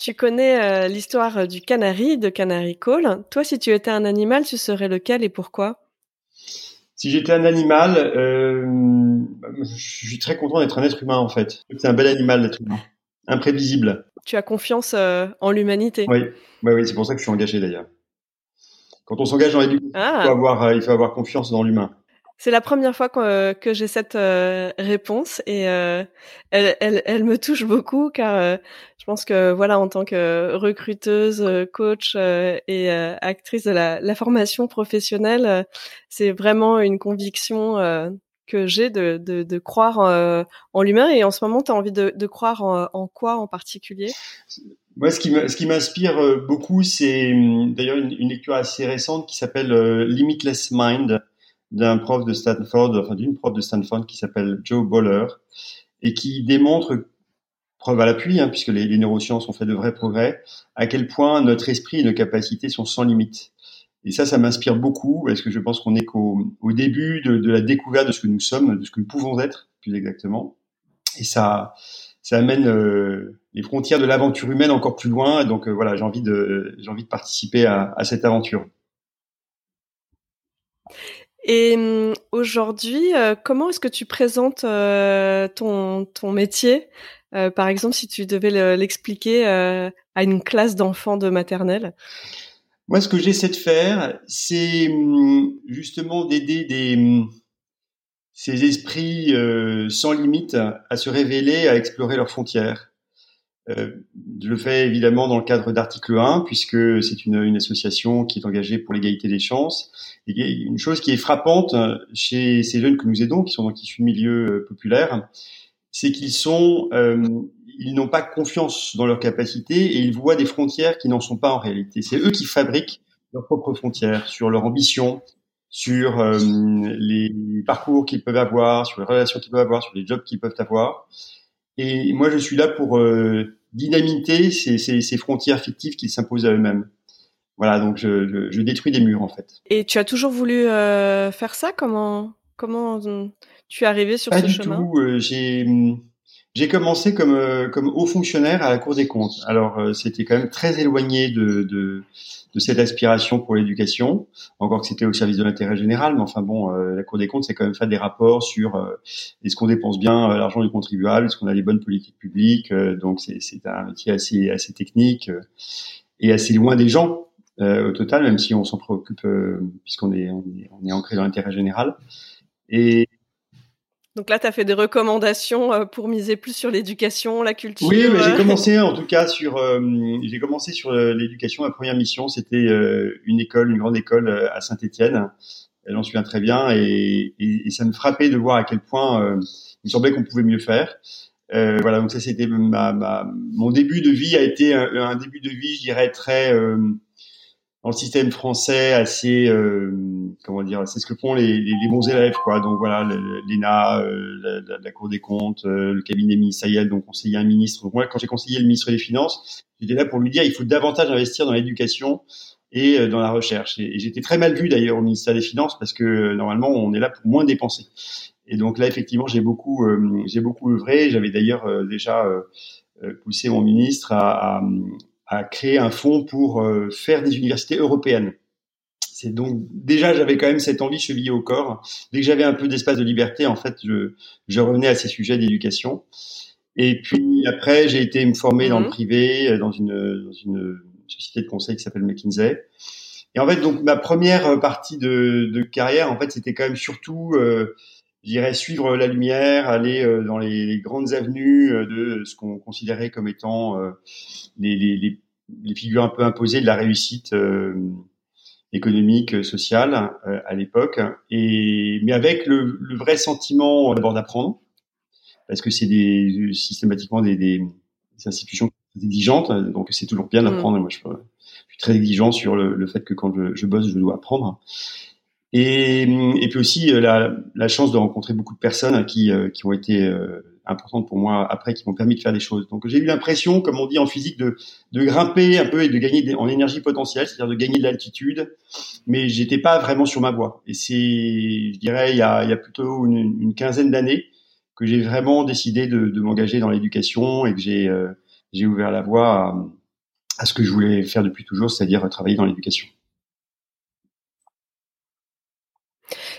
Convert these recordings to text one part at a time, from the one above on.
Tu connais euh, l'histoire du canari, de Canary Call. Toi, si tu étais un animal, tu serais lequel et pourquoi? Si j'étais un animal, euh, je suis très content d'être un être humain en fait. C'est un bel animal l'être humain, imprévisible. Tu as confiance euh, en l'humanité. Oui, oui, oui c'est pour ça que je suis engagé d'ailleurs. Quand on s'engage dans l'éducation, ah. il, faut il faut avoir confiance dans l'humain. C'est la première fois que, que j'ai cette euh, réponse et euh, elle, elle, elle, me touche beaucoup car euh, je pense que voilà en tant que recruteuse, coach et actrice de la, la formation professionnelle, c'est vraiment une conviction que j'ai de, de, de, croire en l'humain et en ce moment tu as envie de, de croire en, en, quoi en particulier? Moi, ce qui m'inspire beaucoup, c'est hum, d'ailleurs une, lecture assez récente qui s'appelle Limitless Mind d'un prof de Stanford, enfin d'une prof de Stanford qui s'appelle Joe Boller et qui démontre, preuve à l'appui, hein, puisque les, neurosciences ont fait de vrais progrès, à quel point notre esprit et nos capacités sont sans limite. Et ça, ça m'inspire beaucoup, parce que je pense qu'on est qu'au au début de, la découverte de ce que nous sommes, de ce que nous pouvons être, plus exactement. Et ça, ça amène euh, les frontières de l'aventure humaine encore plus loin. Donc euh, voilà, j'ai envie de, j'ai envie de participer à cette aventure. Et hum, aujourd'hui, euh, comment est-ce que tu présentes euh, ton, ton métier? Euh, Par exemple, si tu devais l'expliquer à une classe d'enfants de maternelle Moi, ce que j'essaie de faire, c'est hum, justement d'aider des hum, ces esprits sans limite à se révéler, à explorer leurs frontières. Euh, je le fais évidemment dans le cadre d'article 1, puisque c'est une, une, association qui est engagée pour l'égalité des chances. Une chose qui est frappante euh, chez ces jeunes que nous aidons, qui sont donc issus de milieux euh, populaires, c'est qu'ils sont, euh, ils n'ont pas confiance dans leurs capacités et ils voient des frontières qui n'en sont pas en réalité. C'est eux qui fabriquent leurs propres frontières sur leur ambition, sur euh, les parcours qu'ils peuvent avoir, sur les relations qu'ils peuvent avoir, sur les jobs qu'ils peuvent avoir. Et moi, je suis là pour euh, dynamiter ces, ces, ces, frontières fictives qu'ils s'imposent à eux-mêmes. Voilà, donc je, je, je, détruis des murs en fait. Et tu as toujours voulu euh, faire ça? Comment comment tu es arrivé sur Pas ce du chemin? tout. Euh, j'ai j'ai commencé comme euh, comme haut fonctionnaire à la Cour des comptes. Alors euh, c'était quand même très éloigné de, de de cette aspiration pour l'éducation, encore que c'était au service de l'intérêt général, mais enfin bon, euh, la Cour des comptes, c'est quand même faire des rapports sur euh, est-ce qu'on dépense bien euh, l'argent du contribuable, est-ce qu'on a les bonnes politiques publiques, donc c'est un métier assez, assez technique et assez loin des gens au total, même si on s'en préoccupe puisqu'on est, on est, on est ancré dans l'intérêt général. Et donc là, tu as fait des recommandations euh, pour miser plus sur l'éducation, la culture. Oui, mais j'ai commencé en tout cas sur euh, j'ai commencé sur euh, l'éducation. Ma première mission, c'était une école, une grande école à Saint-Étienne. J'en souviens très bien et, et, et, ça me frappait de voir à quel point il me semblait qu'on pouvait mieux faire. Euh, voilà, donc ça c'était ma, ma, mon début de vie a été un, un début de vie, je dirais très dans le système français assez euh, comment dire c'est ce que font les, les, les, bons élèves quoi. Donc voilà l'ENA euh, la, la, Cour des comptes euh, le cabinet ministériel donc conseiller un ministre. Donc moi quand j'ai conseillé le ministre des finances j'étais là pour lui dire il faut davantage investir dans l'éducation et euh, dans la recherche. Et, j'étais très mal vu d'ailleurs au ministère des finances parce que normalement on est là pour moins dépenser. Et donc là effectivement j'ai beaucoup j'ai beaucoup œuvré. J'avais d'ailleurs déjà poussé mon ministre à, à à créer un fonds pour euh, faire des universités européennes. C'est donc déjà j'avais quand même cette envie chevillée au corps. Dès que j'avais un peu d'espace de liberté, en fait, je, je revenais à ces sujets d'éducation. Et puis après, j'ai été me former dans le mhm. privé, euh, dans une, dans une société de conseil qui s'appelle McKinsey. Et en fait, donc ma première partie de, de carrière, en fait, c'était quand même surtout, euh, je dirais, suivre la lumière, aller euh, dans les, les, grandes avenues euh, de ce qu'on considérait comme étant euh, les, les, les, figures un peu imposées de la réussite économique, sociale à l'époque. Et mais avec le, le vrai sentiment d'abord d'apprendre, parce que c'est des systématiquement des, des, des institutions exigeantes, donc c'est toujours bien d'apprendre. Mmh. Moi, je, très exigeant sur le, le fait que quand je, je, bosse, je dois apprendre. Et, et puis aussi euh, la, la, chance de rencontrer beaucoup de personnes qui, euh, qui ont été euh, importantes pour moi après, qui m'ont permis de faire des choses. Donc j'ai eu l'impression, comme on dit en physique, de, de grimper un peu et de gagner en énergie potentielle, c'est-à-dire de gagner de l'altitude, mais j'étais pas vraiment sur ma voie. Et c'est, je dirais, il y a, il y a plutôt une, une quinzaine d'années que j'ai vraiment décidé de, de m'engager dans l'éducation et que j'ai j'ai ouvert la voie à, à ce que je voulais faire depuis toujours, c'est-à-dire travailler dans l'éducation.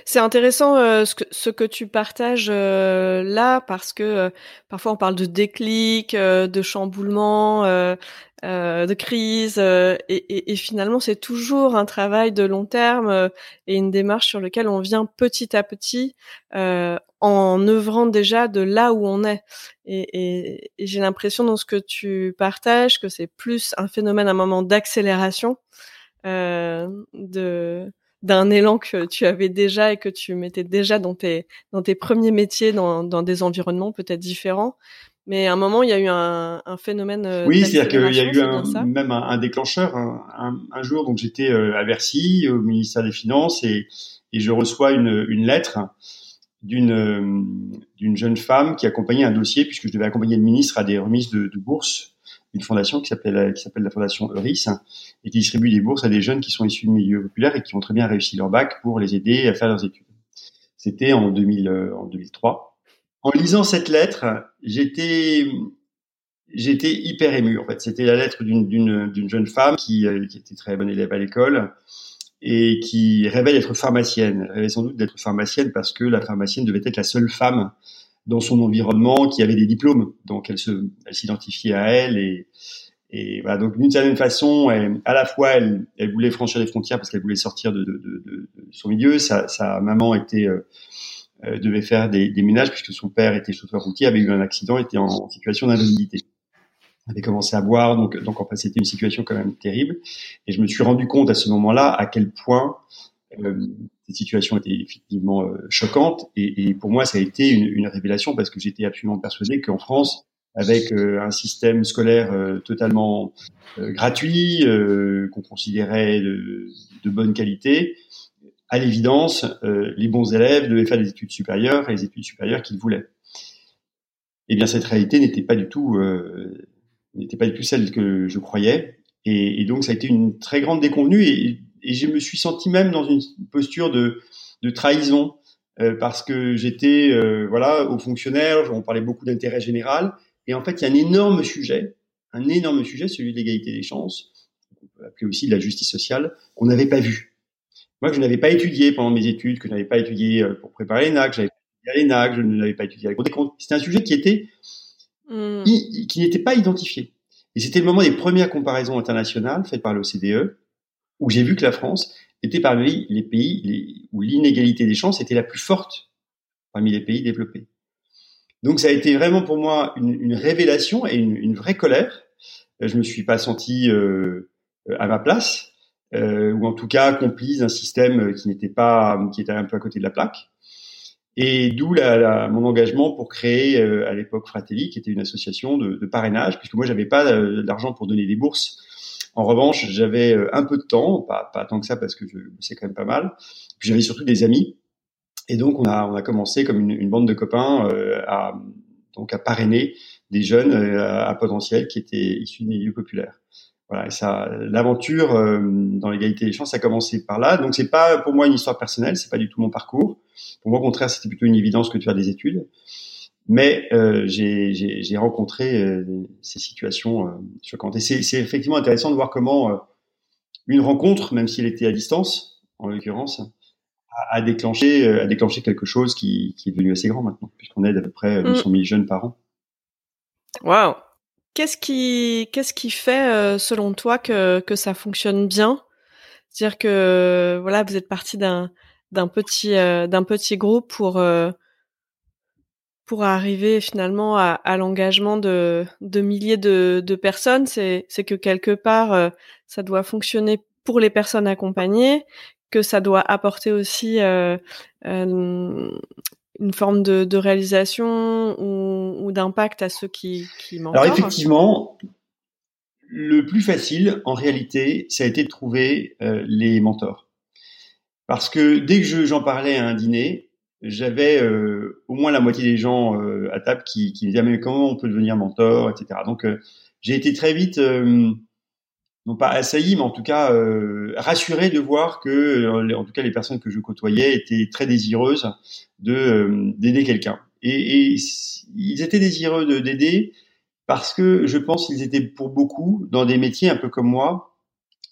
C'est intéressant euh, ce, que, ce, que, tu partages euh, là parce que euh, parfois on parle de déclic, euh, de chamboulement, euh, de crise et, et, et, finalement c'est toujours un travail de long terme et une démarche sur laquelle on vient petit à petit en œuvrant déjà de là où on est. Et, et j'ai l'impression dans ce que tu partages que c'est plus un phénomène, un moment d'accélération, euh, de d'un élan que tu avais déjà et que tu mettais déjà dans tes dans tes premiers métiers, dans, dans des environnements peut-être différents. Mais à un moment, il y a eu un, un phénomène. Euh, oui, c'est-à-dire qu'il y a eu un, même un, un déclencheur. Un, un, jour, donc j'étais euh, à Bercy, au ministère des Finances, et, et je reçois une, une lettre d'une euh, d'une jeune femme qui accompagnait un dossier puisque je devais accompagner le ministre à des remises de, de bourses une fondation qui s'appelle qui s'appelle la fondation Euris et qui distribue des bourses à des jeunes qui sont issus du milieu populaire et qui ont très bien réussi leur bac pour les aider à faire leurs études. C'était en 2000 euh, en 2003. En lisant cette lettre, j'étais j'étais hyper ému en fait. C'était la lettre d'une d'une d'une jeune femme qui euh, qui était très bonne élève à l'école et qui rêvait d'être pharmacienne. Elle rêvait sans doute d'être pharmacienne parce que la pharmacienne devait être la seule femme dans son environnement qui avait des diplômes. Donc elle se, elle s'identifiait à elle et, et voilà. Donc d'une certaine façon, elle, à la fois elle, elle voulait franchir les frontières parce qu'elle voulait sortir de, de, de, de, son milieu. Sa, sa maman était euh, euh, devait faire des, des, ménages puisque son père était chauffeur routier, avait eu un accident, était en, situation d'invalidité avait commencé à boire, donc, donc en fait c'était une situation quand même terrible. Et je me suis rendu compte à ce moment-là à quel point euh, cette situation était effectivement euh, choquante. Et, pour moi, ça a été une, révélation parce que j'étais absolument persuadé qu'en France, avec euh, un système scolaire euh, totalement gratuit, qu'on considérait de, de, bonne qualité, à l'évidence, les bons élèves devaient faire des études supérieures et les études supérieures qu'ils voulaient. Eh bien, cette réalité n'était pas du tout n'était pas du tout celle que je croyais. Et, et, donc, ça a été une très grande déconvenue. Et, et je me suis senti même dans une posture de, de trahison euh, parce que j'étais euh, voilà au fonctionnaire, on parlait beaucoup d'intérêt général, et en fait il y a un énorme sujet, un énorme sujet, celui de l'égalité des chances, on peut appeler aussi de la justice sociale, qu'on n'avait pas vu. Moi, que je n'avais pas étudié pendant mes études, que je n'avais pas étudié euh, pour préparer les NAC, j'avais pas étudié à l'ENAC, je ne l'avais pas étudié à la Cour C'était un sujet qui était mmh. qui n'était pas identifié. Et c'était le moment des premières comparaisons internationales faites par l'OCDE où j'ai vu que la France était parmi les pays où l'inégalité des chances était la plus forte parmi les pays développés. Donc ça a été vraiment pour moi une, révélation et une, vraie colère. Euh, je me suis pas senti euh, à ma place, euh, ou en tout cas complice d'un système qui n'était pas, qui était un peu à côté de la plaque. Et d'où mon engagement pour créer à l'époque Fratelli, qui était une association de, parrainage, puisque moi j'avais pas d'argent pour donner des bourses en revanche, j'avais euh, un peu de temps, pas, pas tant que ça parce que je sais quand même pas mal. Puis j'avais surtout des amis. Et donc on a, on a commencé comme une, une bande de copains euh, à, donc à parrainer des jeunes euh, à potentiel qui étaient issus des milieux populaires. Voilà, et ça, l'aventure euh, dans l'égalité des chances a commencé par là. Donc c'est pas pour moi une histoire personnelle, c'est pas du tout mon parcours. Pour moi, au contraire, c'était plutôt une évidence que de faire des études. Mais euh, j'ai rencontré euh, ces situations euh, choquantes. Et c'est effectivement intéressant de voir comment euh, une rencontre, même si elle était à distance, en l'occurrence, a, a, déclenché, a déclenché quelque chose qui, qui est devenu assez grand maintenant, puisqu'on aide à peu près 200 000 jeunes par an. Waouh Qu'est-ce qui, qu'est-ce qui fait, selon toi, que, que ça fonctionne bien? Dire que voilà, vous êtes parti d'un d'un petit d'un petit groupe pour pour arriver finalement à, à l'engagement de, de milliers de, de personnes, c'est que quelque part ça doit fonctionner pour les personnes accompagnées, que ça doit apporter aussi euh, euh, une forme de, de réalisation ou, ou d'impact à ceux qui, qui Alors effectivement, le plus facile, en réalité, ça a été de trouver euh, les mentors. Parce que dès que j'en parlais à un dîner, j'avais euh, au moins la moitié des gens euh, à table qui, qui me disaient mais comment on peut devenir mentor, etc. Donc j'ai été très vite non pas assailli, mais en tout cas euh, rassuré de voir que, euh, en tout cas, les personnes que je côtoyais étaient très désireuses de euh, d'aider quelqu'un. Et, et, ils étaient désireux de d'aider parce que je pense qu'ils étaient pour beaucoup dans des métiers un peu comme moi,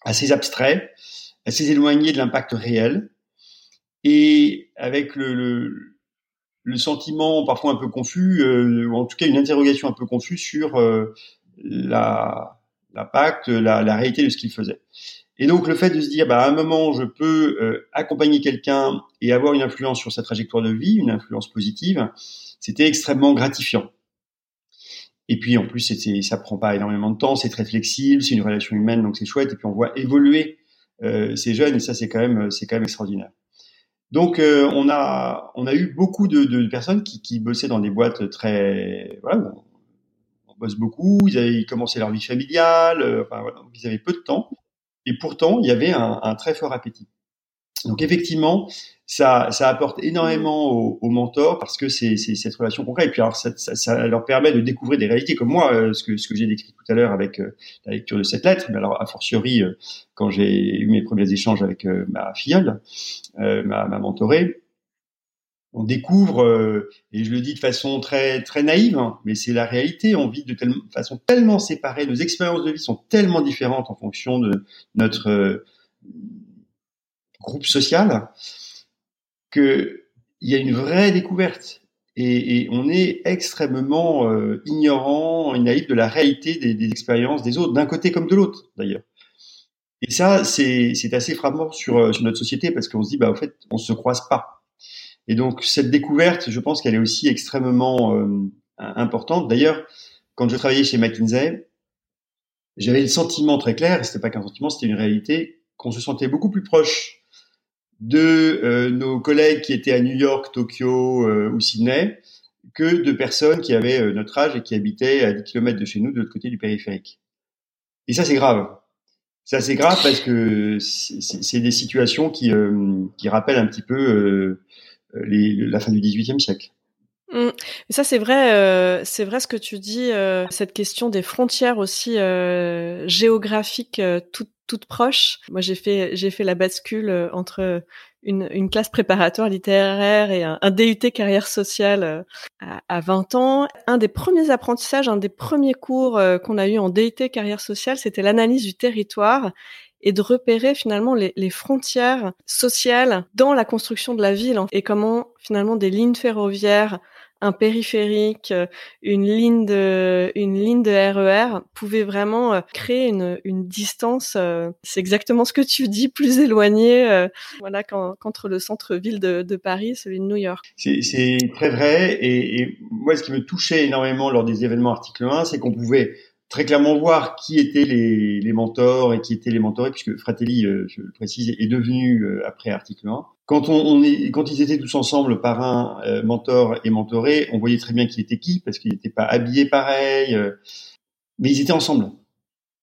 assez abstraits, assez éloignés de l'impact réel, et avec le, le, le, sentiment parfois un peu confus, euh, ou en tout cas une interrogation un peu confuse sur la l'impact, la, la, réalité de ce qu'il faisait. Et donc le fait de se dire, bah, à un moment, je peux euh, accompagner quelqu'un et avoir une influence sur sa trajectoire de vie, une influence positive, c'était extrêmement gratifiant. Et puis en plus, c'était, ça prend pas énormément de temps, c'est très flexible, c'est une relation humaine, donc c'est chouette. Et puis on voit évoluer euh, ces jeunes, et ça c'est quand même, c'est quand même extraordinaire. Donc euh, on a, on a eu beaucoup de, personnes qui, bossaient dans des boîtes très, voilà, bossent beaucoup, ils avaient commencé leur vie familiale, euh, enfin, voilà, ils avaient peu de temps, et pourtant il y avait un très fort appétit. Donc effectivement, ça, ça apporte énormément aux, aux mentors parce que c'est cette relation concrète. Et puis alors, ça, ça, ça, leur permet de découvrir des réalités comme moi, euh, ce que, ce que j'ai décrit tout à l'heure avec euh, la lecture de cette lettre. Mais alors, a fortiori, quand j'ai eu mes premiers échanges avec ma filleule, ma, ma mentorée, on découvre, euh, et je le dis de façon très très naïve, hein, mais c'est la réalité. On vit de telle façon tellement séparée, nos expériences de vie sont tellement différentes en fonction de notre euh, groupe social que il y a une vraie découverte. Et, et on est extrêmement euh, ignorant et naïf de la réalité des, des expériences des autres, d'un côté comme de l'autre d'ailleurs. Et ça, c'est assez frappant sur, sur notre société parce qu'on se dit, bah, en fait, on se croise pas et donc cette découverte, je pense qu'elle est aussi extrêmement euh, importante. D'ailleurs, quand je travaillais chez McKinsey, j'avais le sentiment très clair, et c'était pas qu'un sentiment, c'était une réalité, qu'on se sentait beaucoup plus proche de euh, nos collègues qui étaient à New York, Tokyo euh, ou Sydney que de personnes qui avaient notre âge et qui habitaient à 10 km de chez nous de l'autre côté du périphérique. Et ça, c'est grave. Ça, c'est grave parce que c'est des situations qui, qui rappellent un petit peu euh, les, la fin du XVIIIe siècle. Mmh. Ça c'est vrai, euh, c'est vrai ce que tu dis. Euh, cette question des frontières aussi euh, géographiques euh, toutes toutes proches. Moi j'ai fait j'ai fait la bascule euh, entre une, une classe préparatoire littéraire et un, un DUT carrière sociale à, à, 20 ans. Un des premiers apprentissages, un des premiers cours qu'on a eu en DUT carrière sociale, c'était l'analyse du territoire et de repérer finalement les, les, frontières sociales dans la construction de la ville et comment finalement des lignes ferroviaires, un périphérique, une ligne de une ligne de RER e pouvaient vraiment euh, créer une, une distance. Euh, c'est exactement ce que tu dis, plus éloigné, euh, voilà, qu'entre le centre-ville de, de, Paris, celui de New York. C'est très vrai. Et, et moi, ce qui me touchait énormément lors des événements article 1, c'est qu'on pouvait très clairement voir qui étaient les, les, mentors et qui étaient les mentorés, puisque Fratelli, euh, je le précise, est devenu euh, après article 1. Quand, on, on, est, quand ils étaient tous ensemble, parrain, euh, mentor et mentoré, on voyait très bien qui était qui, parce qu'ils n'étaient pas habillés pareil, mais ils étaient ensemble.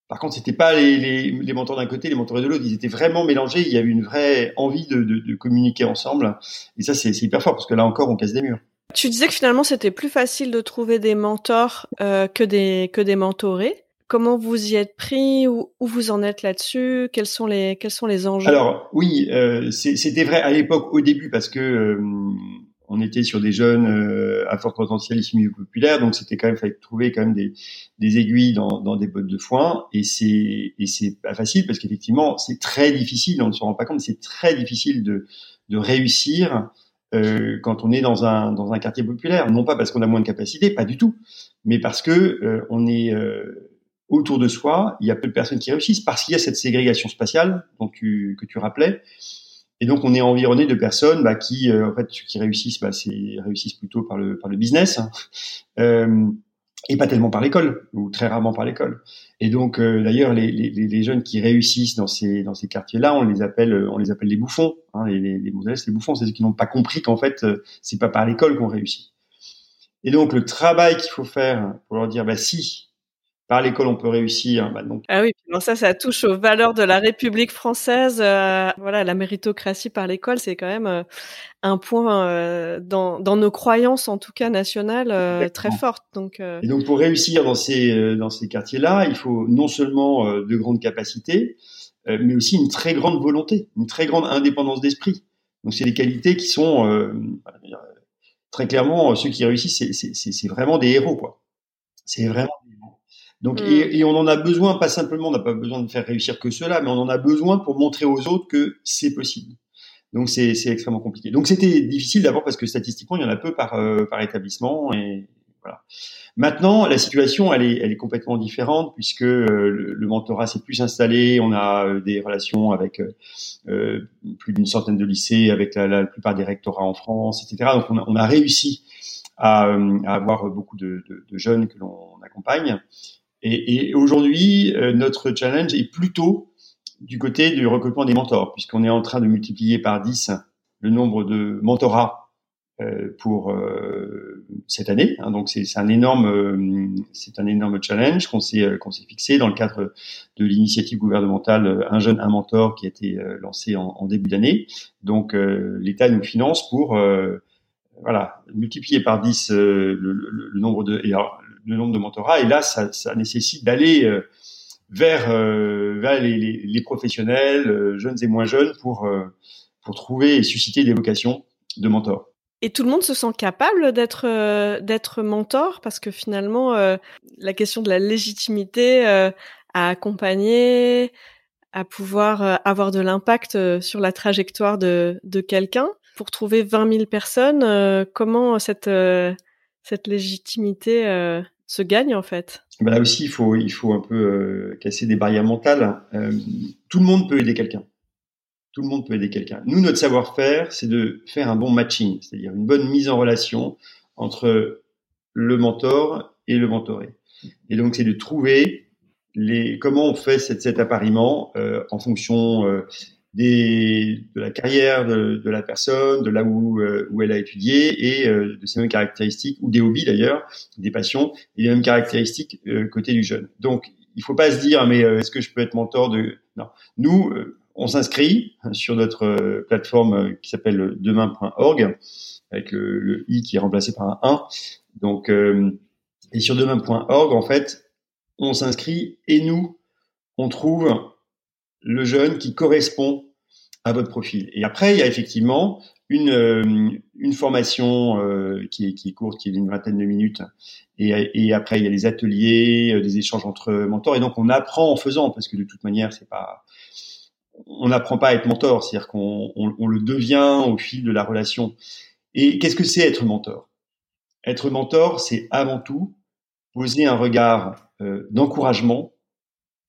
Par contre, c'était pas les, les, les mentors d'un côté, les mentorés de l'autre. Ils étaient vraiment mélangés. Il y avait une vraie envie de, de, de communiquer ensemble. Et ça, c'est hyper fort parce que là encore, on casse des murs. Tu disais que finalement c'était plus facile de trouver des mentors euh, que des que des mentorés. Comment vous y êtes pris Où, où vous en êtes là-dessus? Quels sont les quels sont les enjeux? Alors oui, euh, c'était vrai à l'époque au début parce que euh, on était sur des jeunes à fort potentiel issus milieu populaire, donc c'était quand même fallait trouver quand même des, des aiguilles dans, dans des bottes de foin et c'est et c'est pas facile parce qu'effectivement c'est très difficile, on ne se rend pas compte, c'est très difficile de de réussir euh, quand on est dans un dans un quartier populaire, non pas parce qu'on a moins de capacité, pas du tout, mais parce que euh, on est euh, autour de soi, il y a peu de personnes qui réussissent parce qu'il y a cette ségrégation spatiale dont que tu rappelais. Et donc, on est environné de personnes bah, qui, en fait, qui réussissent, bah, réussissent plutôt par le par le business hein. Euh, et pas tellement par l'école ou très rarement par l'école. Et donc, euh, d'ailleurs, les, les, les, jeunes qui réussissent dans ces dans ces quartiers-là, on les appelle on les appelle les bouffons. Hein, les, les, les les bouffons, c'est ceux qui n'ont pas compris qu'en fait, c'est pas par l'école qu'on réussit. Et donc, le travail qu'il faut faire pour leur dire, bah si, par l'école on peut réussir. Bah donc. Ah oui, ça, ça touche aux valeurs de la République française. Euh, voilà, la méritocratie par l'école, c'est quand même euh, un point euh, dans, dans, nos croyances, en tout cas nationales, très forte. Donc, Et donc pour réussir dans ces dans ces quartiers-là, il faut non seulement de grandes capacités, mais aussi une très grande volonté, une très grande indépendance d'esprit. Donc c'est des qualités qui sont très clairement ceux qui réussissent, c'est vraiment des héros quoi. C'est vraiment donc, mm. et, on en a besoin, pas simplement, on n'a pas besoin de faire réussir que cela, mais on en a besoin pour montrer aux autres que c'est possible. Donc, c'est extrêmement compliqué. Donc, c'était difficile d'abord parce que statistiquement, il y en a peu par, euh, par établissement. Et voilà. Maintenant, la situation, elle est, elle est complètement différente puisque euh, le, mentorat s'est plus installé. On a euh, des relations avec plus d'une centaine de lycées, avec la, la, plupart des rectorats en France, etc. Donc, on a, on a réussi à, à, avoir beaucoup de, de, de jeunes que l'on accompagne. Et, et aujourd'hui, euh, notre challenge est plutôt du côté du recrutement des mentors, puisqu'on est en train de multiplier par 10 le nombre de mentorats euh, pour euh, cette année. Hein, donc c'est un énorme, c'est un énorme challenge qu'on s'est qu'on s'est fixé dans le cadre de l'initiative gouvernementale Un jeune, un mentor qui a été lancé en, en début d'année. Donc l'État nous finance pour voilà multiplier par 10 le, le, nombre de et le nombre de mentorats. Et là, ça, nécessite d'aller euh, vers, euh, vers les, professionnels, euh, jeunes et moins jeunes, pour, pour trouver et susciter des vocations de mentors. Et tout le monde se sent capable d'être d'être mentor? Parce que finalement la question de la légitimité à accompagner, à pouvoir avoir de l'impact sur la trajectoire de, de quelqu'un. Pour trouver 20 000 personnes, comment cette cette légitimité se gagne en fait bah Là aussi, il faut, il faut un peu euh, casser des barrières mentales. Euh, tout le monde peut aider quelqu'un. Tout le monde peut aider quelqu'un. Nous, notre savoir-faire, c'est de faire un bon matching, c'est-à-dire une bonne mise en relation entre le mentor et le mentoré. Et donc, c'est de trouver les, comment on fait cet, cet appariement euh, en fonction des, de la carrière de, de, la personne, de là où, euh, où elle a étudié et euh, de ses mêmes caractéristiques, ou des hobbies d'ailleurs, des passions, et les mêmes caractéristiques euh, côté du jeune. Donc, il faut pas se dire, mais est-ce que je peux être mentor de... Non. Nous, on s'inscrit sur notre plateforme qui s'appelle demain.org, avec le, le, i qui est remplacé par un 1. Donc, et sur demain.org, en fait, on s'inscrit et nous, on trouve le jeune qui correspond à votre profil. Et après, il y a effectivement une, euh, une formation euh, qui, est, qui est courte, qui est d'une vingtaine de minutes. Et, après, il y a des ateliers, euh, des échanges entre mentors. Et donc, on apprend en faisant, parce que de toute manière, c'est pas, on n'apprend pas à être mentor, c'est-à-dire qu'on on, on le devient au fil de la relation. Et qu'est-ce que c'est être mentor? Être mentor, c'est avant tout poser un regard euh, d'encouragement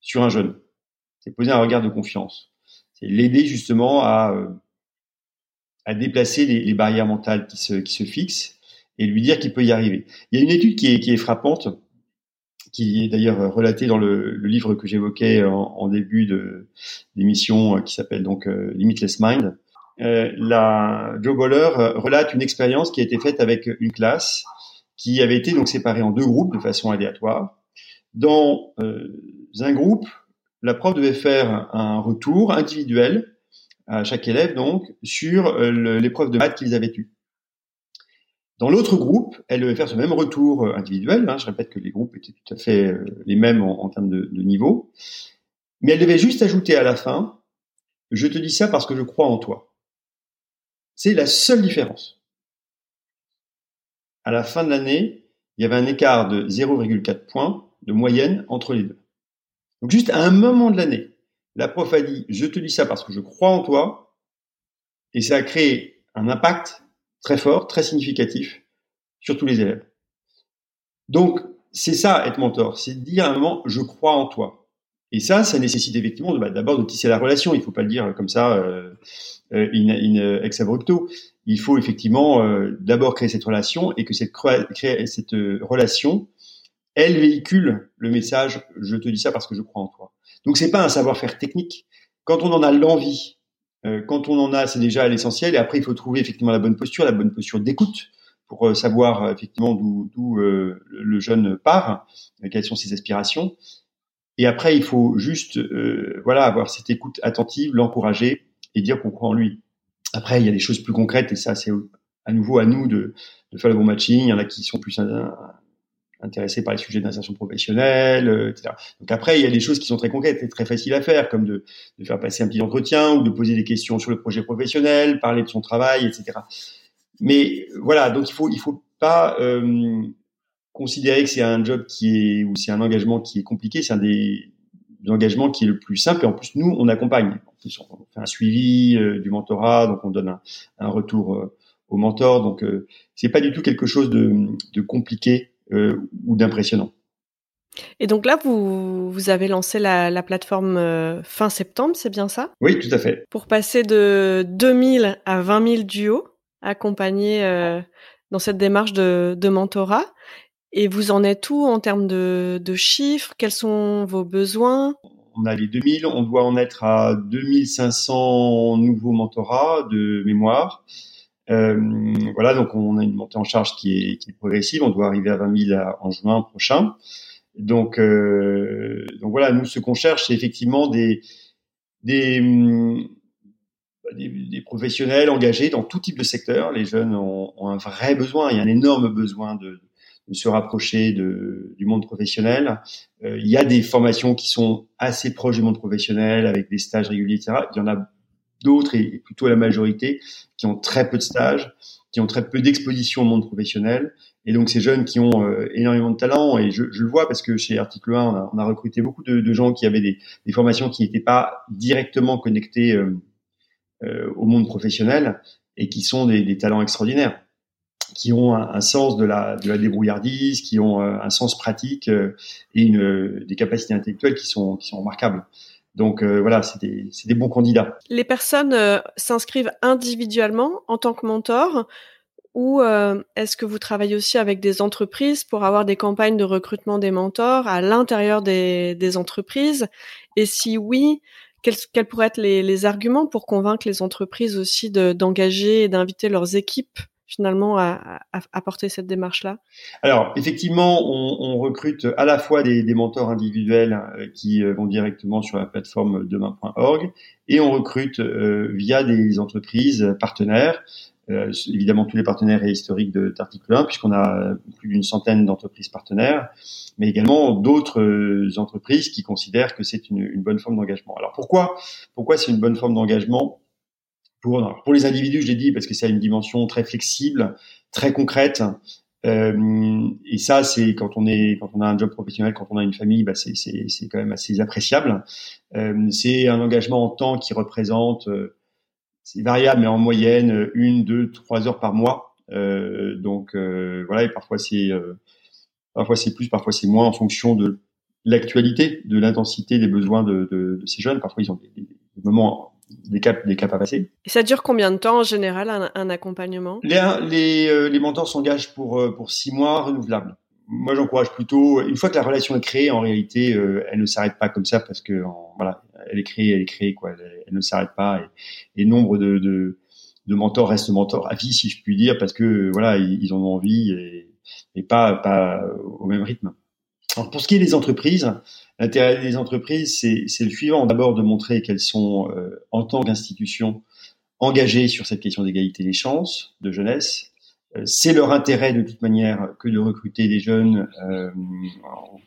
sur un jeune c'est poser un regard de confiance. C'est l'aider justement à, euh, à déplacer les, barrières mentales qui se, qui se fixent et lui dire qu'il peut y arriver. Il y a une étude qui est, qui est frappante, qui est d'ailleurs relatée dans le, le livre que j'évoquais en, en, début de l'émission, euh, qui s'appelle donc euh, Limitless Mind. Euh, la, Joe Boller relate une expérience qui a été faite avec une classe qui avait été donc séparée en deux groupes de façon aléatoire. Dans euh, un groupe, la prof devait faire un retour individuel à chaque élève donc sur euh, l'épreuve de maths qu'ils avaient eue. Dans l'autre groupe, elle devait faire ce même retour euh, individuel. Hein, je répète que les groupes étaient tout à fait euh, les mêmes en, termes de, de, niveau, mais elle devait juste ajouter à la fin "Je te dis ça parce que je crois en toi". C'est la seule différence. À la fin de l'année, il y avait un écart de 0,4 points de moyenne entre les deux. Donc juste à un moment de l'année, la prof a dit, je te dis ça parce que je crois en toi, et ça a créé un impact très fort, très significatif sur tous les élèves. Donc, c'est ça être mentor, c'est dire à un moment je crois en toi. Et ça, ça nécessite effectivement bah, d'abord de tisser la relation. Il faut pas le dire comme ça euh, euh in, in, ex abrupto. Il faut effectivement euh, d'abord créer cette relation et que cette, cette euh, relation, elle véhicule le message. Je te dis ça parce que je crois en toi. Donc c'est pas un savoir-faire technique. Quand on en a l'envie, quand on en a, c'est déjà l'essentiel. Et après, il faut trouver effectivement la bonne posture, la bonne posture d'écoute pour savoir effectivement d'où le jeune part, quelles sont ses aspirations. Et après, il faut juste, euh, voilà, avoir cette écoute attentive, l'encourager et dire qu'on croit en lui. Après, il y a des choses plus concrètes et ça, c'est à nouveau à nous de, de, faire le bon matching. Il y en a qui sont plus intéressés par les sujets d'insertion professionnelle, euh, etc. Donc après, il y a des choses qui sont très concrètes et très faciles à faire, comme de, de, faire passer un petit entretien ou de poser des questions sur le projet professionnel, parler de son travail, etc. Mais voilà, donc il faut, il faut pas euh, considérer que c'est un job qui est ou c'est un engagement qui est compliqué, c'est un des, engagements qui est le plus simple. Et en plus, nous, on accompagne. On fait un suivi euh, du mentorat, donc on donne un, un retour euh, au mentor. Donc, c'est pas du tout quelque chose de, de compliqué ou d'impressionnant. Et donc là, vous, vous avez lancé la, la plateforme fin septembre, c'est bien ça? Oui, tout à fait. Pour passer de 2000 à 20 000 duos accompagnés dans cette démarche de, de mentorat. Et vous en êtes où en termes de, de chiffres? Quels sont vos besoins? On a les 2000, on doit en être à 2500 nouveaux mentorats de mémoire. Euh, voilà, donc on a une montée en charge qui est, qui est progressive. On doit arriver à 20 000 en juin prochain. Donc, euh, donc voilà, nous ce qu'on cherche, c'est effectivement des, des, des, des, professionnels engagés dans tout type de secteur. Les jeunes ont, ont, un vrai besoin, il y a un énorme besoin de, de se rapprocher de, du monde professionnel. Euh, il y a des formations qui sont assez proches du monde professionnel avec des stages réguliers, etc. Il y en a d'autres et plutôt la majorité qui ont très peu de stages, qui ont très peu d'exposition au monde professionnel. Et donc ces jeunes qui ont euh, énormément de talent, et je, je, le vois parce que chez Article 1, on a, on a recruté beaucoup de, de, gens qui avaient des, des formations qui n'étaient pas directement connectées euh, euh, au monde professionnel et qui sont des, des talents extraordinaires qui ont un, sens de la, de la débrouillardise, qui ont euh, un sens pratique euh, et une, des capacités intellectuelles qui sont, qui sont remarquables. Donc euh, voilà, c'est des, des, bons candidats. Les personnes s'inscrivent individuellement en tant que mentor ou est-ce que vous travaillez aussi avec des entreprises pour avoir des campagnes de recrutement des mentors à l'intérieur des, des, entreprises? Et si oui, quels, quels pourraient être les, les, arguments pour convaincre les entreprises aussi d'engager et d'inviter leurs équipes? Finalement à, apporter cette démarche-là? Alors effectivement, on, on, recrute à la fois des, des mentors individuels euh, qui euh, vont directement sur la plateforme demain.org et on recrute euh, via des entreprises partenaires. Euh, évidemment, tous les partenaires et historiques d'Article 1, puisqu'on a plus d'une centaine d'entreprises partenaires, mais également d'autres entreprises qui considèrent que c'est une, une bonne forme d'engagement. Alors pourquoi? Pourquoi c'est une bonne forme d'engagement? Pour, les individus, je l'ai dit, parce que c'est une dimension très flexible, très concrète. Euh, et ça, c'est quand on a un job professionnel, quand on a une famille, bah c'est, quand même assez appréciable. Euh, c'est un engagement en temps qui représente, euh, c'est variable, mais en moyenne une, deux, trois heures par mois. Donc voilà, et parfois c'est, parfois c'est plus, parfois c'est moins en fonction de l'actualité, de l'intensité des besoins de, ces jeunes. Parfois ils ont des moments des caps, des caps à passer. Et ça dure combien de temps en général un, un accompagnement? Les, les, euh, les mentors s'engagent pour, euh, pour six mois renouvelables. Moi, j'encourage plutôt, une fois que la relation est créée, en réalité, euh, elle ne s'arrête pas comme ça parce que voilà, elle est créée, elle est créée, quoi. Elle, ne s'arrête pas. Et, et nombre de, de, de, mentors restent mentors à vie, si je puis dire, parce que voilà, ils, ils en ont envie et, et pas, pas au même rythme. Pour ce qui est des entreprises, L'intérêt des entreprises, c'est le suivant. D'abord, de montrer qu'elles sont, euh, en tant qu'institution, engagées sur cette question d'égalité des chances de jeunesse. Euh, c'est leur intérêt de toute manière que de recruter des jeunes. Euh,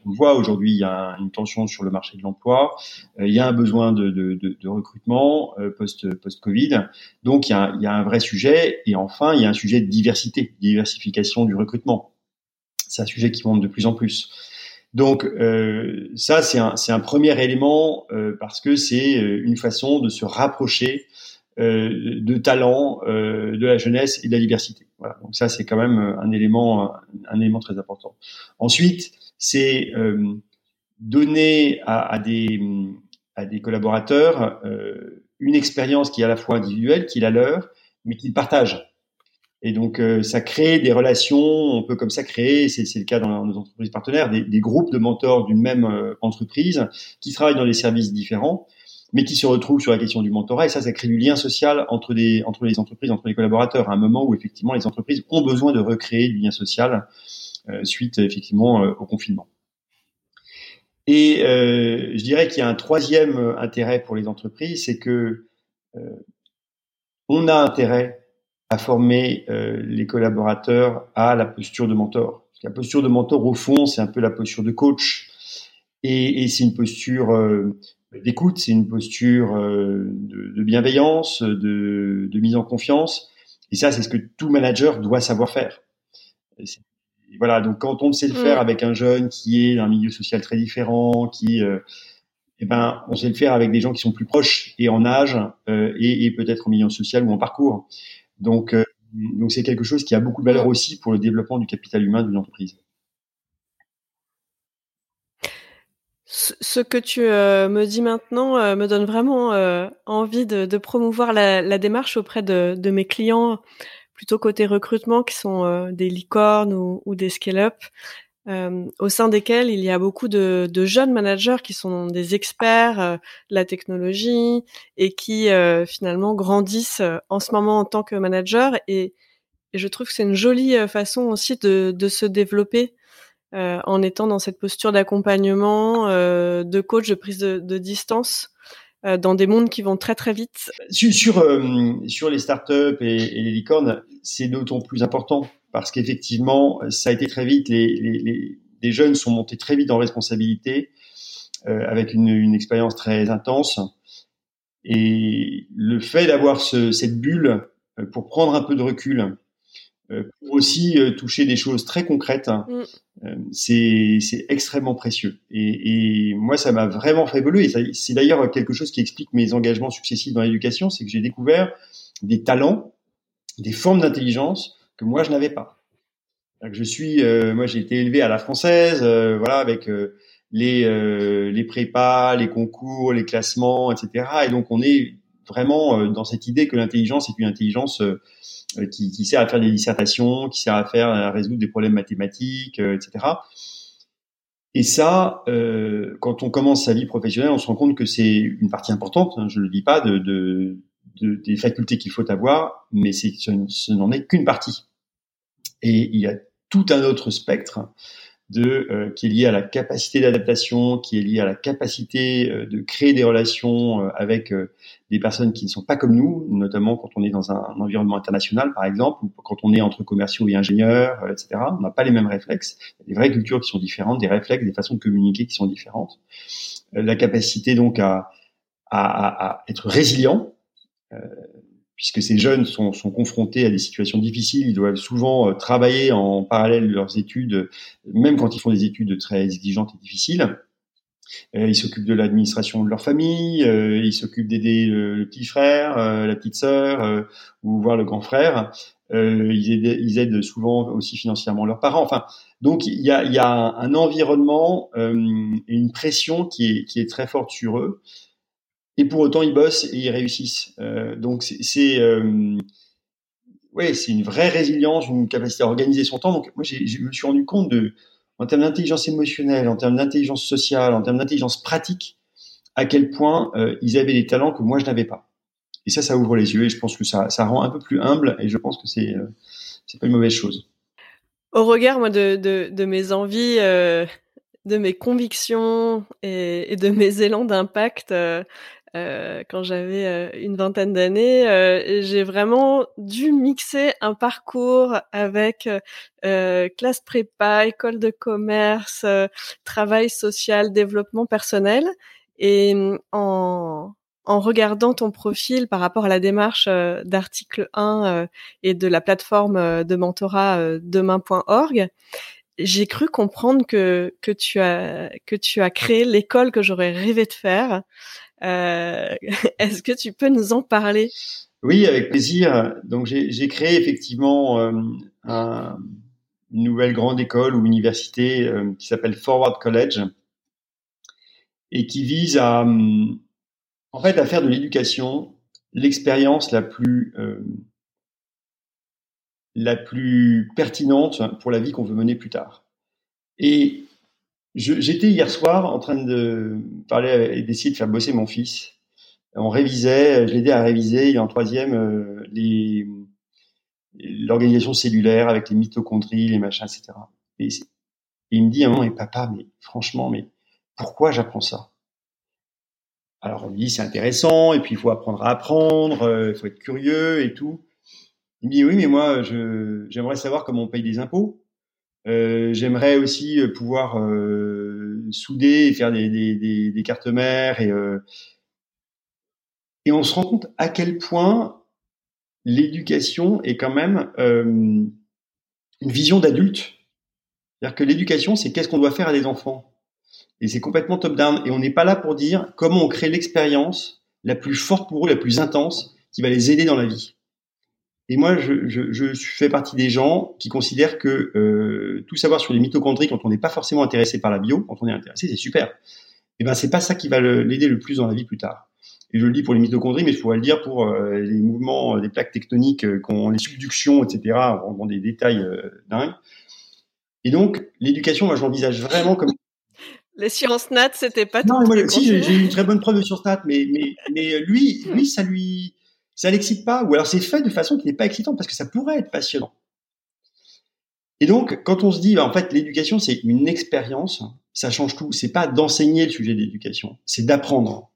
on voit aujourd'hui, il y a une tension sur le marché de l'emploi. Euh, il y a un besoin de, recrutement euh, post post Covid. Donc il y, a, il y a un vrai sujet. Et enfin, il y a un sujet de diversité, diversification du recrutement. C'est un sujet qui monte de plus en plus. Donc euh, ça, c'est un, un, premier élément euh, parce que c'est euh, une façon de se rapprocher euh, de talents, euh, de la jeunesse et de la diversité. Voilà. Donc ça, c'est quand même un élément, un, élément très important. Ensuite, c'est donner à, à, des, à des collaborateurs une expérience qui est à la fois individuelle, qui est la leur, mais qu'ils partagent. Et donc, euh, ça crée des relations, on peut comme ça créer, c'est le cas dans nos entreprises partenaires, des, des groupes de mentors d'une même euh, entreprise qui travaillent dans des services différents, mais qui se retrouvent sur la question du mentorat. Et ça, ça crée du lien social entre, des, entre les entreprises, entre les collaborateurs, à un moment où effectivement les entreprises ont besoin de recréer du lien social euh, suite effectivement au confinement. Et je dirais qu'il y a un troisième intérêt pour les entreprises, c'est que on a intérêt à former euh, les collaborateurs à la posture de mentor. La posture de mentor, au fond, c'est un peu la posture de coach. Et, et c'est une posture euh, d'écoute, c'est une posture euh, de, de, bienveillance, de, de, mise en confiance. Et ça, c'est ce que tout manager doit savoir faire. voilà, donc quand on sait le faire mm. avec un jeune qui est d'un milieu social très différent, qui eh ben, on sait le faire avec des gens qui sont plus proches et en âge et, et peut-être en milieu social ou en parcours. Donc, euh, donc c'est quelque chose qui a beaucoup de valeur aussi pour le développement du capital humain d'une entreprise. Ce que tu euh, me dis maintenant euh, me donne vraiment envie de, promouvoir la, démarche auprès de, mes clients, plutôt côté recrutement, qui sont des licornes ou, ou des scale-up, euh, au sein desquels il y a beaucoup de, de, jeunes managers qui sont des experts euh, de la technologie et qui euh, finalement grandissent en ce moment en tant que manager. Et, et je trouve que c'est une jolie façon aussi de, de se développer en étant dans cette posture d'accompagnement, de coach, de prise de, de distance dans des mondes qui vont très très vite. Sur, sur, sur les startups et les licornes, c'est d'autant plus important parce qu'effectivement, ça a été très vite, les, les, les, jeunes sont montés très vite en responsabilité, euh, avec une, une, expérience très intense. Et le fait d'avoir ce, cette bulle euh, pour prendre un peu de recul, euh, pour aussi toucher des choses très concrètes, mm. Euh, c'est extrêmement précieux. Et, et moi, ça m'a vraiment fait évoluer. C'est d'ailleurs quelque chose qui explique mes engagements successifs dans l'éducation, c'est que j'ai découvert des talents, des formes d'intelligence que moi je n'avais pas. Je suis, euh, moi j'ai été élevé à la française, euh, voilà, avec euh, les les prépas, les concours, les classements, etc. Et donc on est vraiment dans cette idée que l'intelligence est une intelligence qui, qui, sert à faire des dissertations, qui sert à faire à résoudre des problèmes mathématiques, etc. Et ça, quand on commence sa vie professionnelle, on se rend compte que c'est une partie importante. Hein, je ne le dis pas de, de, de des facultés qu'il faut avoir, mais ce n'en est qu'une partie. Et il y a tout un autre spectre de, euh, qui est lié à la capacité d'adaptation, qui est lié à la capacité euh, de créer des relations euh, avec des personnes qui ne sont pas comme nous, notamment quand on est dans un, environnement international, par exemple, ou quand on est entre commerciaux et ingénieurs, etc. On n'a pas les mêmes réflexes. Il y a des vraies cultures qui sont différentes, des réflexes, des façons de communiquer qui sont différentes. la capacité donc à, à, à être résilient, puisque ces jeunes sont, sont, confrontés à des situations difficiles, ils doivent souvent euh, travailler en parallèle de leurs études, même quand ils font des études très exigeantes et difficiles. Euh, ils s'occupent de l'administration de leur famille, euh, ils s'occupent d'aider le petit frère, la petite sœur, ou voir le grand frère. Ils aident, ils, aident, souvent aussi financièrement leurs parents. Enfin, donc il y a, y a un, environnement et une pression qui est, qui est très forte sur eux et pour autant ils bossent et ils réussissent. Euh, donc c'est euh, c'est une vraie résilience, une capacité à organiser son temps. Donc moi je me suis rendu compte de en termes d'intelligence émotionnelle, en termes d'intelligence sociale, en termes d'intelligence pratique, à quel point euh, ils avaient des talents que moi je n'avais pas. Et ça, ça ouvre les yeux et je pense que ça, ça rend un peu plus humble et je pense que c'est euh, c'est pas une mauvaise chose. Au regard moi de, de, mes envies, de mes convictions et, de mes élans d'impact, euh, quand j'avais euh, une vingtaine d'années, euh, j'ai vraiment dû mixer un parcours avec classe prépa, école de commerce, travail social, développement personnel. Et mm, en, en regardant ton profil par rapport à la démarche d'article 1 et de la plateforme de mentorat demain.org, j'ai cru comprendre que que tu as que tu as créé l'école que j'aurais rêvé de faire. Euh, Est-ce que tu peux nous en parler? Oui, avec plaisir. Donc j'ai créé effectivement euh, un, une nouvelle grande école ou université euh, qui s'appelle Forward College et qui vise à, en fait, à faire de l'éducation l'expérience la plus la plus pertinente pour la vie qu'on veut mener plus tard. Et j'étais hier soir en train de parler et d'essayer de faire bosser mon fils. On révisait, je l'aidais à réviser, il est en troisième, euh, les l'organisation cellulaire avec les mitochondries, les machins, etc. Et, il me dit à un moment, mais papa, mais franchement, mais pourquoi j'apprends ça? Alors on lui dit c'est intéressant, et puis il faut apprendre à apprendre, euh, il faut être curieux et tout. Il me dit oui, mais moi, j'aimerais savoir comment on paye des impôts. Euh, j'aimerais aussi euh, pouvoir euh, souder et faire des, cartes mères et et on se rend compte à quel point l'éducation est quand même une vision d'adulte. C'est-à-dire que l'éducation, c'est qu'est-ce qu'on doit faire à des enfants. Et c'est complètement top-down. Et on n'est pas là pour dire comment on crée l'expérience la plus forte pour eux, la plus intense, qui va les aider dans la vie. Et moi, je, je, je fais partie des gens qui considèrent que euh, tout savoir sur les mitochondries quand on n'est pas forcément intéressé par la bio, quand on est intéressé, c'est super. Et eh ben, c'est pas ça qui va l'aider le plus dans la vie plus tard et je le dis pour les mitochondries, mais je pourrais le dire pour euh, les mouvements euh, des plaques tectoniques, euh, les subductions, etc., dans des détails dingues. Et donc, l'éducation, moi, je l'envisage vraiment comme... Les sciences nat, c'était pas tout. Non, moi, si, j'ai eu une très bonne preuve de sciences nat, mais, mais, mais lui, lui, ça lui, ça l'excite pas, ou alors c'est fait de façon qui n'est pas excitante, parce que ça pourrait être passionnant. Et donc, quand on se dit, bah, en fait, l'éducation, c'est une expérience, ça change tout. C'est pas d'enseigner le sujet d'éducation, c'est d'apprendre.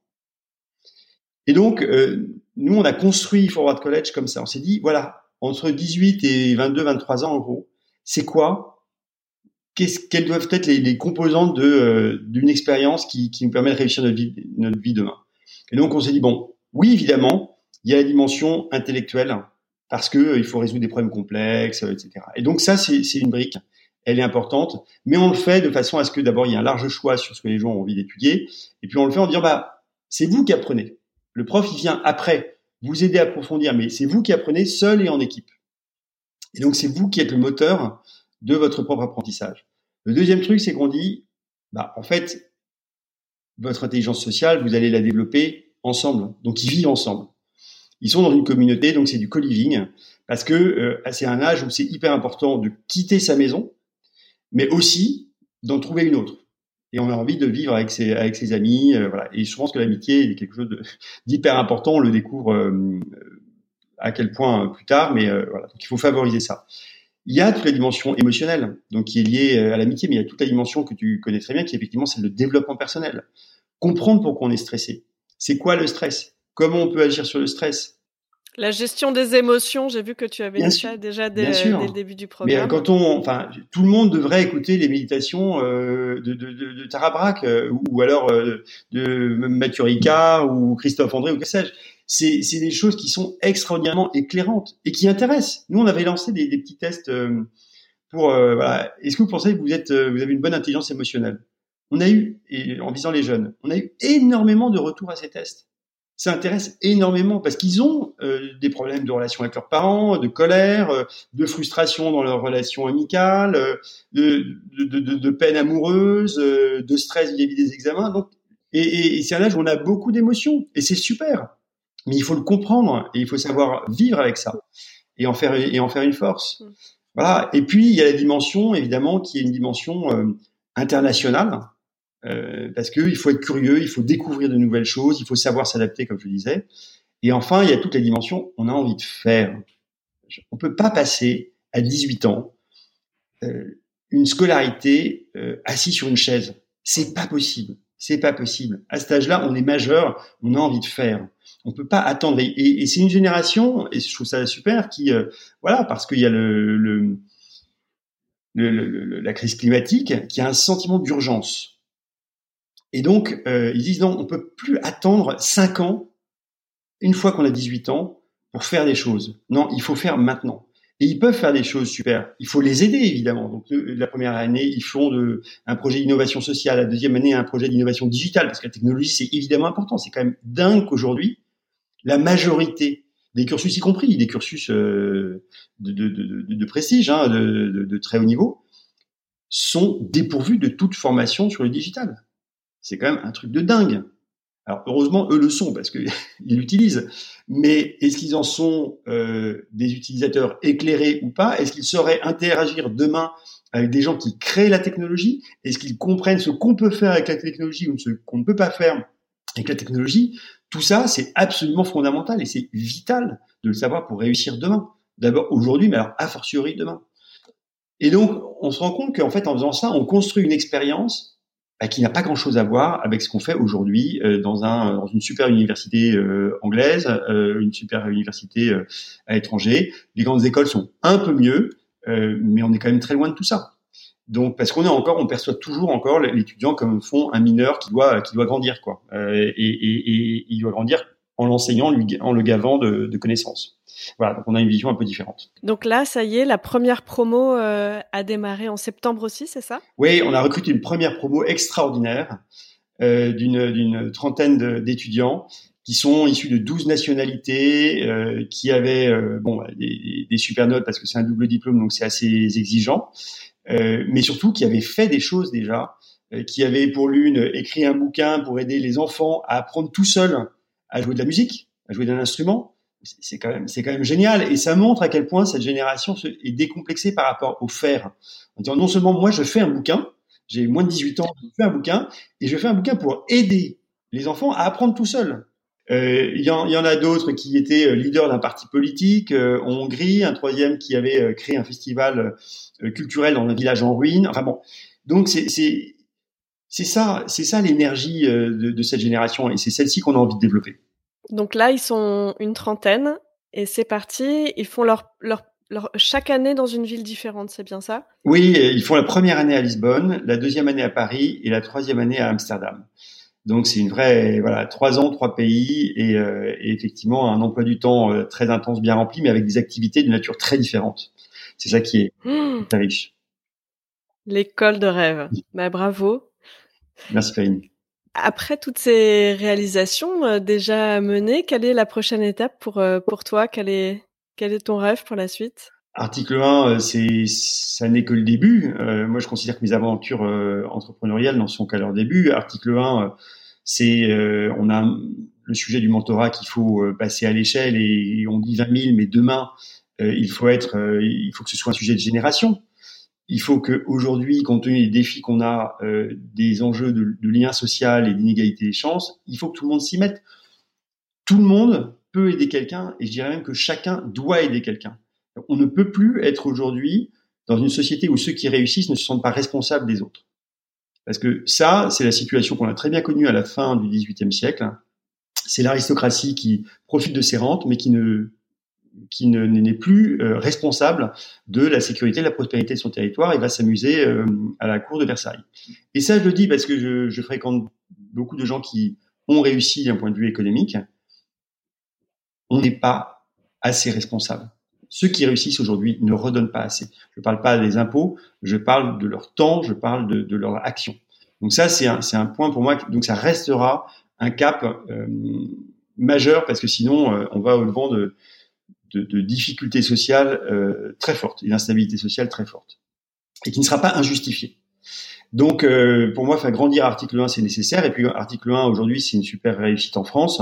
Et donc, euh, nous, on a construit Forward College comme ça. On s'est dit, voilà, entre 18 et 22, 23 ans, en gros, c'est quoi? Qu'est-ce, Quelles doivent être les, les composantes de, euh, d'une expérience qui, qui, nous permet de réussir notre vie, notre vie demain? Et donc, on s'est dit, bon, oui, évidemment, il y a la dimension intellectuelle, parce que euh, il faut résoudre des problèmes complexes, etc. Et donc, ça, c'est, c'est une brique. Elle est importante, mais on le fait de façon à ce que d'abord il y ait un large choix sur ce que les gens ont envie d'étudier, et puis on le fait en disant bah c'est vous qui apprenez. Le prof, il vient après vous aider à approfondir, mais c'est vous qui apprenez seul et en équipe. Et donc, c'est vous qui êtes le moteur de votre propre apprentissage. Le deuxième truc, c'est qu'on dit, bah, en fait, votre intelligence sociale, vous allez la développer ensemble. Donc, ils vivent ensemble. Ils sont dans une communauté, donc c'est du co-living, parce que euh, c'est un âge où c'est hyper important de quitter sa maison, mais aussi d'en trouver une autre et on a envie de vivre avec ses, avec ses amis. Euh, voilà. Et je pense que l'amitié est quelque chose d'hyper important. On le découvre euh, à quel point euh, plus tard, mais voilà. Donc il faut favoriser ça. Il y a toute la dimension émotionnelle, donc qui est liée à l'amitié, mais il y a toute la dimension que tu connais très bien, qui est effectivement celle de développement personnel. Comprendre pourquoi on est stressé. C'est quoi le stress? Comment on peut agir sur le stress? La gestion des émotions, j'ai vu que tu avais dit ça déjà dès, le début du programme. Mais quand on, enfin, tout le monde devrait écouter les méditations euh, de, de, de, de Tara euh, ou, alors euh, de Mathieu Ricard ou Christophe André ou que sais-je. C'est, c'est des choses qui sont extraordinairement éclairantes et qui intéressent. Nous, on avait lancé des, des petits tests euh, pour. voilà. Est-ce que vous pensez que vous êtes, vous avez une bonne intelligence émotionnelle? On a eu, et en visant les jeunes, on a eu énormément de retours à ces tests ça intéresse énormément parce qu'ils ont euh, des problèmes de relation avec leurs parents, de colère, euh, de frustration dans leurs relations amicales, euh, de, de, de, de, peine amoureuse, de stress vis-à-vis des examens. Donc, et, et, c'est un âge où on a beaucoup d'émotions et c'est super. Mais il faut le comprendre et il faut savoir vivre avec ça et en faire et en faire une force. Mmh. Voilà. Et puis il y a la dimension évidemment qui est une dimension internationale euh, parce qu'il faut être curieux, il faut découvrir de nouvelles choses, il faut savoir s'adapter, comme je disais. Et enfin, il y a toutes les dimensions, on a envie de faire. On peut pas passer à 18 ans euh, une scolarité euh, assis sur une chaise. C'est pas possible. C'est pas possible. À cet âge-là, on est majeur, on a envie de faire. On peut pas attendre. Et, et c'est une génération, et je trouve ça super, qui, euh, voilà, parce qu'il y a le, le, le, la crise climatique, qui a un sentiment d'urgence et donc, euh, ils disent non, on peut plus attendre 5 ans, une fois qu'on a 18 ans, pour faire des choses. Non, il faut faire maintenant. Et ils peuvent faire des choses super. Il faut les aider, évidemment. Donc, la première année, ils font de, un projet d'innovation sociale. La deuxième année, un projet d'innovation digitale, parce que la technologie, c'est évidemment important. C'est quand même dingue qu'aujourd'hui, la majorité des cursus y compris, des cursus de, de, de, de, prestige, hein, de, très haut niveau, sont dépourvus de toute formation sur le digital. C'est quand même un truc de dingue. Alors heureusement, eux le sont parce qu'ils l'utilisent. Mais est-ce qu'ils en sont euh, des utilisateurs éclairés ou pas? Est-ce qu'ils sauraient interagir demain avec des gens qui créent la technologie? Est-ce qu'ils comprennent ce qu'on peut faire avec la technologie ou ce qu'on ne peut pas faire avec la technologie? Tout ça, c'est absolument fondamental et c'est vital de le savoir pour réussir demain. D'abord aujourd'hui, mais alors a fortiori demain. Et donc, on se rend compte qu'en fait, en faisant ça, on construit une expérience bah, qui n'a pas grand-chose à voir avec ce qu'on fait aujourd'hui euh, dans, un, dans une super université euh, anglaise, euh, une super université à l'étranger. Les grandes écoles sont un peu mieux, mais on est quand même très loin de tout ça. Donc, parce qu'on est encore, on perçoit toujours encore l'étudiant comme fond un mineur qui doit qui doit grandir quoi, et, et, et, il doit grandir en l'enseignant, en le gavant de, de connaissances. Voilà, donc on a une vision un peu différente. Donc là, ça y est, la première promo euh, a démarré en septembre aussi, c'est ça? Oui, on a recruté une première promo extraordinaire euh, d'une trentaine d'étudiants qui sont issus de 12 nationalités, euh, qui avaient euh, bon des, des, super notes parce que c'est un double diplôme, donc c'est assez exigeant, euh, mais surtout qui avaient fait des choses déjà, euh, qui avaient pour l'une écrit un bouquin pour aider les enfants à apprendre tout seuls à jouer de la musique, à jouer d'un instrument, c'est quand même c'est quand même génial et ça montre à quel point cette génération est décomplexée par rapport au faire. En disant non seulement moi je fais un bouquin, j'ai moins de 18 ans, je fais un bouquin et je fais un bouquin pour aider les enfants à apprendre tout seuls. Euh, il y, en, y, en, a d'autres qui étaient euh, leaders d'un parti politique euh, en Hongrie, un troisième qui avait créé un festival culturel dans un village en ruine. Enfin bon, donc c'est c'est ça, c'est ça l'énergie de, de, cette génération et c'est celle-ci qu'on a envie de développer. Donc là, ils sont une trentaine et c'est parti. Ils font leur, leur, leur, chaque année dans une ville différente, c'est bien ça? Oui, ils font la première année à Lisbonne, la deuxième année à Paris et la troisième année à Amsterdam. Donc c'est une vraie voilà trois ans, trois pays et, euh, et effectivement un emploi du temps euh, très intense, bien rempli, mais avec des activités de nature très différente. C'est ça qui est mmh. très riche. L'école de rêve. Bah, bravo. Merci Karine. Après toutes ces réalisations euh, déjà menées, quelle est la prochaine étape pour, euh, pour toi? Quel est, quel est ton rêve pour la suite? Article 1, euh, c'est ça n'est que le début. moi, je considère que mes aventures entrepreneuriales n'en sont qu'à leur début. Article 1, c'est on a le sujet du mentorat qu'il faut passer à l'échelle et, on dit 20 000, mais demain, il faut être, il faut que ce soit un sujet de génération il faut qu'aujourd'hui, compte tenu des défis qu'on a, euh, des enjeux de, de lien social et d'inégalité des chances, il faut que tout le monde s'y mette. Tout le monde peut aider quelqu'un, et je dirais même que chacun doit aider quelqu'un. On ne peut plus être aujourd'hui dans une société où ceux qui réussissent ne se sentent pas responsables des autres. Parce que ça, c'est la situation qu'on a très bien connue à la fin du XVIIIe siècle. C'est l'aristocratie qui profite de ses rentes, mais qui ne qui n'est plus euh, responsable de la sécurité de la prospérité de son territoire et va s'amuser euh, à la cour de Versailles. Et ça, je le dis parce que je, fréquente beaucoup de gens qui ont réussi d'un point de vue économique. On n'est pas assez responsable. Ceux qui réussissent aujourd'hui ne redonnent pas assez. Je ne parle pas des impôts, je parle de leur temps, je parle de, leur action. Donc ça, c'est un, un, point pour moi. Donc ça restera un cap euh, majeur parce que sinon, on va au vent de, de, de difficultés sociales euh, très fortes, une instabilité sociale très forte, et qui ne sera pas injustifiée. Donc, euh, pour moi, faire grandir article 1, c'est nécessaire. Et puis, article 1, aujourd'hui, c'est une super réussite en France.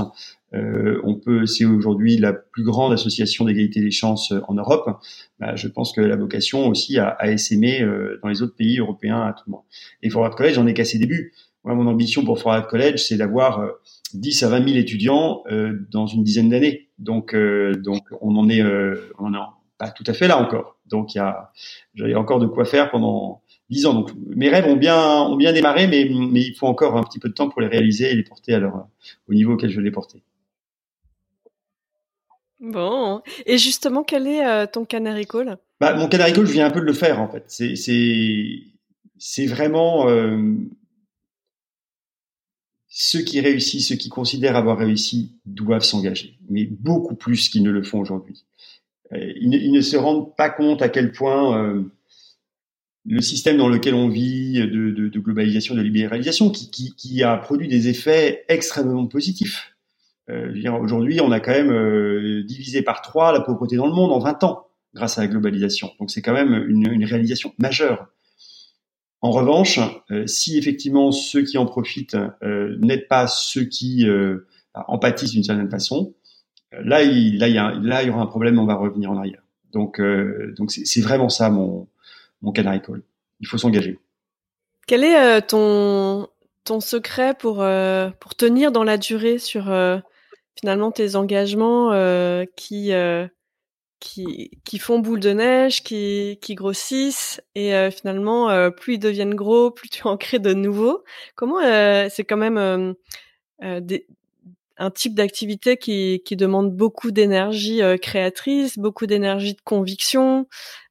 Euh, on peut, c'est aujourd'hui la plus grande association d'égalité des chances en Europe. Bah, je pense que la vocation aussi à, à essaimer euh, dans les autres pays européens à tout le monde. Et Forward College, j'en ai qu'à ses débuts. Moi, mon ambition pour Forward College, c'est d'avoir 10 à 20 000 étudiants euh, dans une dizaine d'années. Donc, euh, donc on en est, euh, on en est pas tout à fait là encore. Donc, il y a, j'ai encore de quoi faire pendant 10 ans. Donc, mes rêves ont bien, ont bien démarré, mais, mais il faut encore un petit peu de temps pour les réaliser et les porter à leur, au niveau auquel je veux les porter. Bon. Et justement, quel est ton canary call? Bah, Mon canary call, je viens un peu de le faire, en fait. C'est, c'est, c'est vraiment ceux qui réussissent, ceux qui considèrent avoir réussi, doivent s'engager, mais beaucoup plus qu'ils ne le font aujourd'hui. Euh, ils, ne, se rendent pas compte à quel point euh, le système dans lequel on vit de, globalisation, de libéralisation, qui, a produit des effets extrêmement positifs. Aujourd'hui, on a quand même divisé par trois la pauvreté dans le monde en 20 ans grâce à la globalisation. Donc c'est quand même une réalisation majeure. En revanche, si effectivement ceux qui en profitent n'aident pas ceux qui en pâtissent d'une certaine façon, là, il, là, il y aura un problème, on va revenir en arrière. Donc, euh, donc c'est vraiment ça mon, mon canary call. Il faut s'engager. Quel est euh, ton, ton secret pour, euh, pour tenir dans la durée sur finalement tes engagements qui, qui, qui font boule de neige, qui, qui grossissent et finalement plus ils deviennent gros, plus tu en crées de nouveaux. Comment c'est quand même des, un type d'activité qui, qui demande beaucoup d'énergie euh, créatrice, beaucoup d'énergie de conviction,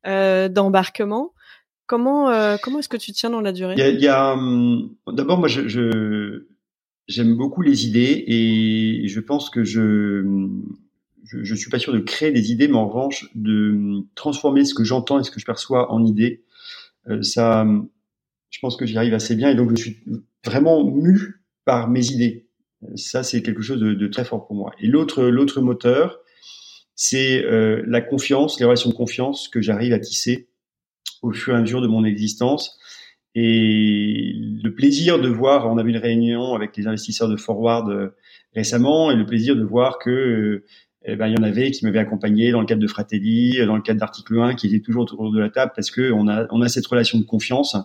euh, d'embarquement. Comment euh, comment est-ce que tu tiens dans la durée? Il y a, hum, d'abord moi je, je j'aime beaucoup les idées et je pense que je, je je suis pas sûr de créer des idées, mais en revanche de transformer ce que j'entends et ce que je perçois en idées. Euh, ça, je pense que j'y arrive assez bien et donc je suis vraiment mu par mes idées. Ça, c'est quelque chose de, très fort pour moi. Et l'autre, l'autre moteur, c'est euh, la confiance, les relations de confiance que j'arrive à tisser au fur et à mesure de mon existence. Et le plaisir de voir, on avait une réunion avec les investisseurs de Forward euh, récemment, et le plaisir de voir que euh, eh ben, il y en avait qui m'avaient accompagné dans le cadre de Fratelli, dans le cadre d'article 1, qui étaient toujours autour de la table parce que on a, on a cette relation de confiance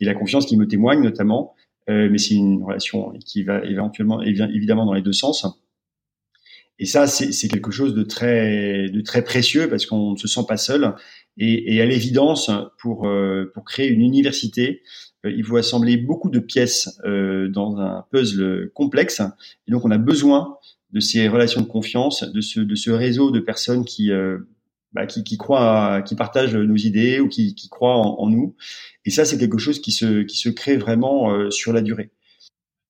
et la confiance qui me témoigne notamment euh, mais c'est une relation qui va éventuellement, évidemment, dans les deux sens. Et ça, c'est quelque chose de très, de très précieux parce qu'on ne se sent pas seul. Et, et à l'évidence, pour, euh, pour créer une université, euh, il faut assembler beaucoup de pièces dans un puzzle complexe. Et donc, on a besoin de ces relations de confiance, de ce, de ce réseau de personnes qui, bah, qui, qui croient, qui partagent nos idées ou qui, qui croient en, nous. Et ça, c'est quelque chose qui se, qui se crée vraiment euh, sur la durée.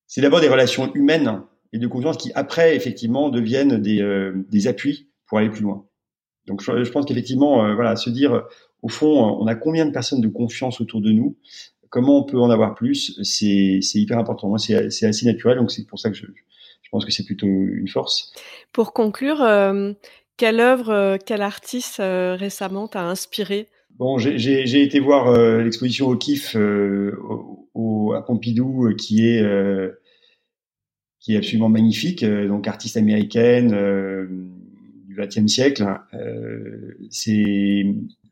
C'est d'abord des relations humaines et de confiance qui, après, effectivement, deviennent des, euh, des appuis pour aller plus loin. Donc, je, pense qu'effectivement, euh, voilà, se dire, au fond, on a combien de personnes de confiance autour de nous? Comment on peut en avoir plus? C'est hyper important. Moi, c'est assez naturel, donc c'est pour ça que je pense que c'est plutôt une force. Pour conclure, quelle œuvre, euh, quel artiste euh, récemment t'a inspiré? Bon, j'ai été voir euh, l'exposition au KIF au, à Pompidou, qui est qui est absolument magnifique. donc, artiste américaine du XXe siècle. C'est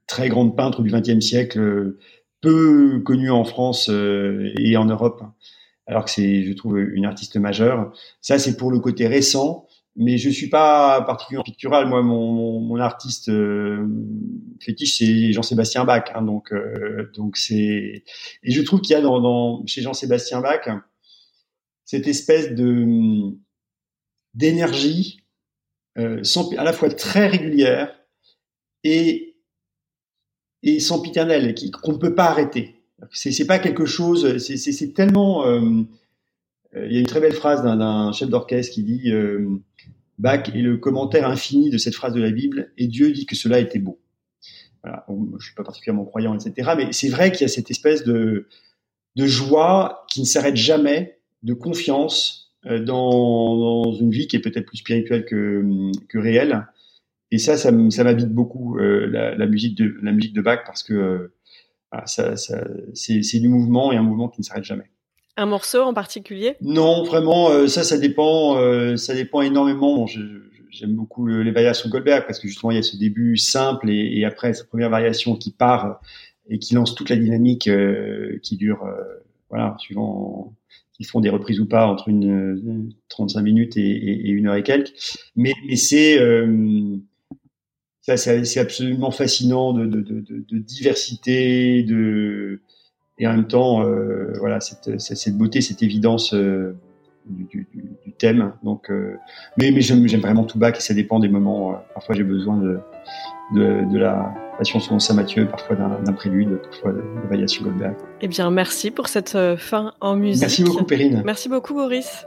très grande peintre du XXe siècle, peu connue en France et en Europe, alors que c'est, je trouve, une artiste majeure. Ça, c'est pour le côté récent mais je suis pas particulièrement pictural. Moi, mon, mon, artiste euh, fétiche, c'est Jean-Sébastien Bach. Hein, donc, euh, donc c'est et je trouve qu'il y a dans, dans chez Jean-Sébastien Bach cette espèce de d'énergie euh, sans, à la fois très régulière et et sans piternelle, qu'on ne peut pas arrêter. C'est, pas quelque chose. C'est, tellement. Euh, il y a une très belle phrase d'un, chef d'orchestre qui dit Bach est le commentaire infini de cette phrase de la Bible, et Dieu dit que cela était beau. Voilà. je suis pas particulièrement croyant, etc. Mais c'est vrai qu'il y a cette espèce de, de joie qui ne s'arrête jamais, de confiance euh, dans, dans, une vie qui est peut-être plus spirituelle que, que réelle. Et ça, ça, ça m'habite beaucoup euh, la, la, musique de la musique de Bach parce que euh, ça, ça c'est du mouvement et un mouvement qui ne s'arrête jamais. Un morceau en particulier? Non, vraiment, euh, ça, ça dépend, euh, ça dépend énormément. J'aime beaucoup les variations Goldberg parce que justement il y a ce début simple et, et après cette première variation qui part et qui lance toute la dynamique euh, qui dure, voilà, suivant ils font des reprises ou pas entre une, 35 minutes et, et, une heure et quelques. Mais, mais c'est ça, c'est absolument fascinant de, de, de, de diversité, de et en même temps, euh, voilà, cette, cette, beauté, cette évidence euh, du, du, du, thème. Donc, euh, mais, mais j'aime vraiment tout bac et ça dépend des moments. Parfois, j'ai besoin de, la passion selon Saint Mathieu, parfois d'un prélude, parfois de, de variation Goldberg. Eh bien, merci pour cette fin en musique. Merci beaucoup, Perrine. Merci beaucoup, Boris.